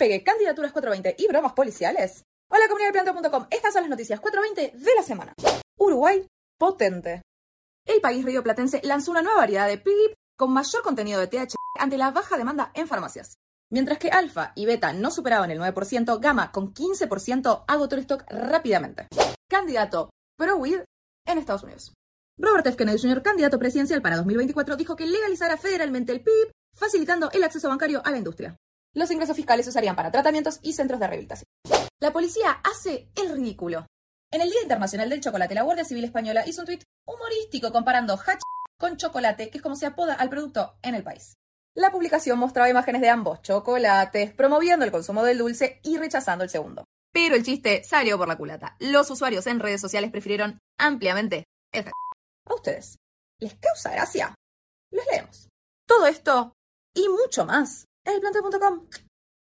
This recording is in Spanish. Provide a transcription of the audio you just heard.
Despegue, candidaturas 420 y bromas policiales. Hola comunidad de planteo.com, estas son las noticias 420 de la semana. Uruguay, potente. El país rioplatense lanzó una nueva variedad de PIP con mayor contenido de THC ante la baja demanda en farmacias. Mientras que alfa y beta no superaban el 9%, gamma con 15% agotó el stock rápidamente. Candidato pro-weed en Estados Unidos. Robert F. Kennedy Jr., candidato presidencial para 2024, dijo que legalizará federalmente el PIB, facilitando el acceso bancario a la industria. Los ingresos fiscales se usarían para tratamientos y centros de rehabilitación. La policía hace el ridículo. En el Día Internacional del Chocolate, la Guardia Civil Española hizo un tuit humorístico comparando hach con chocolate, que es como se apoda al producto en el país. La publicación mostraba imágenes de ambos chocolates, promoviendo el consumo del dulce y rechazando el segundo. Pero el chiste salió por la culata. Los usuarios en redes sociales prefirieron ampliamente el ¿A ustedes? ¿Les causa gracia? Los leemos. Todo esto y mucho más en elplanteo.com.